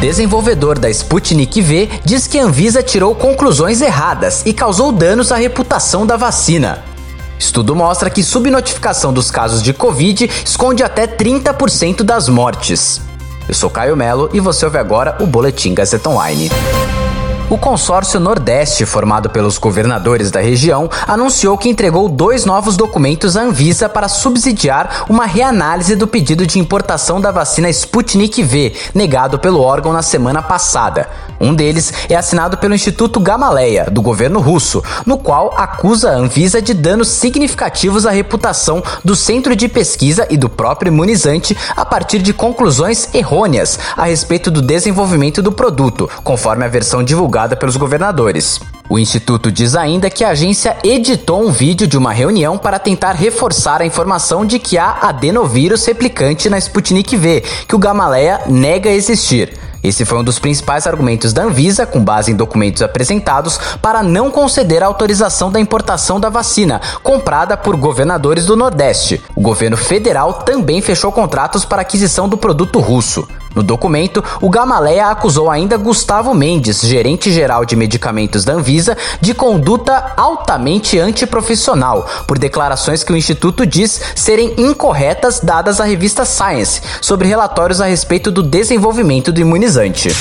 Desenvolvedor da Sputnik V diz que a Anvisa tirou conclusões erradas e causou danos à reputação da vacina. Estudo mostra que subnotificação dos casos de Covid esconde até 30% das mortes. Eu sou Caio Melo e você ouve agora o Boletim Gazeta Online. O consórcio Nordeste, formado pelos governadores da região, anunciou que entregou dois novos documentos à Anvisa para subsidiar uma reanálise do pedido de importação da vacina Sputnik V, negado pelo órgão na semana passada. Um deles é assinado pelo Instituto Gamaleya, do governo russo, no qual acusa a Anvisa de danos significativos à reputação do centro de pesquisa e do próprio imunizante a partir de conclusões errôneas a respeito do desenvolvimento do produto, conforme a versão divulgada divulgada pelos governadores. O Instituto diz ainda que a agência editou um vídeo de uma reunião para tentar reforçar a informação de que há adenovírus replicante na Sputnik V, que o Gamaleya nega existir. Esse foi um dos principais argumentos da Anvisa, com base em documentos apresentados, para não conceder a autorização da importação da vacina, comprada por governadores do Nordeste. O governo federal também fechou contratos para aquisição do produto russo. No documento, o Gamaleya acusou ainda Gustavo Mendes, gerente-geral de medicamentos da Anvisa, de conduta altamente antiprofissional, por declarações que o instituto diz serem incorretas dadas à revista Science sobre relatórios a respeito do desenvolvimento do imunizante.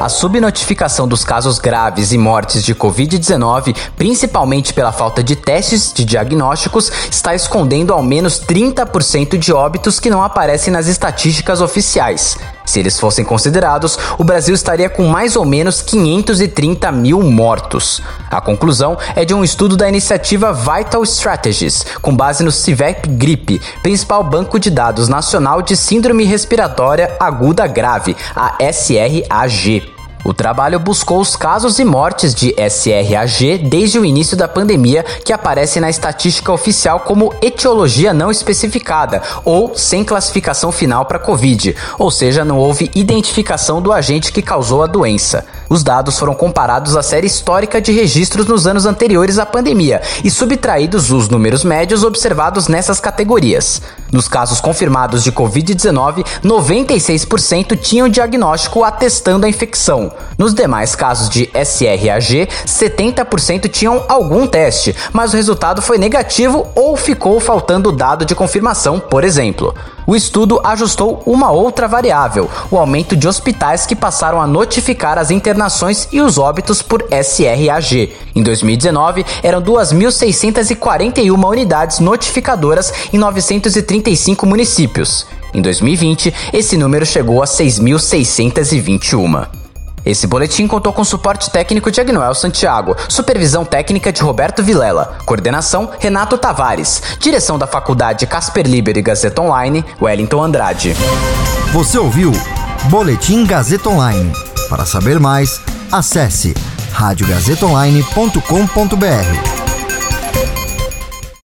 A subnotificação dos casos graves e mortes de Covid-19, principalmente pela falta de testes de diagnósticos, está escondendo ao menos 30% de óbitos que não aparecem nas estatísticas oficiais. Se eles fossem considerados, o Brasil estaria com mais ou menos 530 mil mortos. A conclusão é de um estudo da iniciativa Vital Strategies, com base no CIVEP Gripe, principal banco de dados nacional de síndrome respiratória aguda grave, a SRAG. O trabalho buscou os casos e mortes de SRAG desde o início da pandemia, que aparece na estatística oficial como etiologia não especificada ou sem classificação final para Covid, ou seja, não houve identificação do agente que causou a doença. Os dados foram comparados à série histórica de registros nos anos anteriores à pandemia e subtraídos os números médios observados nessas categorias. Nos casos confirmados de Covid-19, 96% tinham diagnóstico atestando a infecção. Nos demais casos de SRAG, 70% tinham algum teste, mas o resultado foi negativo ou ficou faltando dado de confirmação, por exemplo. O estudo ajustou uma outra variável, o aumento de hospitais que passaram a notificar as internações e os óbitos por SRAG. Em 2019, eram 2.641 unidades notificadoras em 935 municípios. Em 2020, esse número chegou a 6.621. Esse boletim contou com suporte técnico de Agnoel Santiago, supervisão técnica de Roberto Vilela, coordenação Renato Tavares, direção da Faculdade Casper Liber e Gazeta Online, Wellington Andrade. Você ouviu Boletim Gazeta Online. Para saber mais, acesse radiogazetaonline.com.br.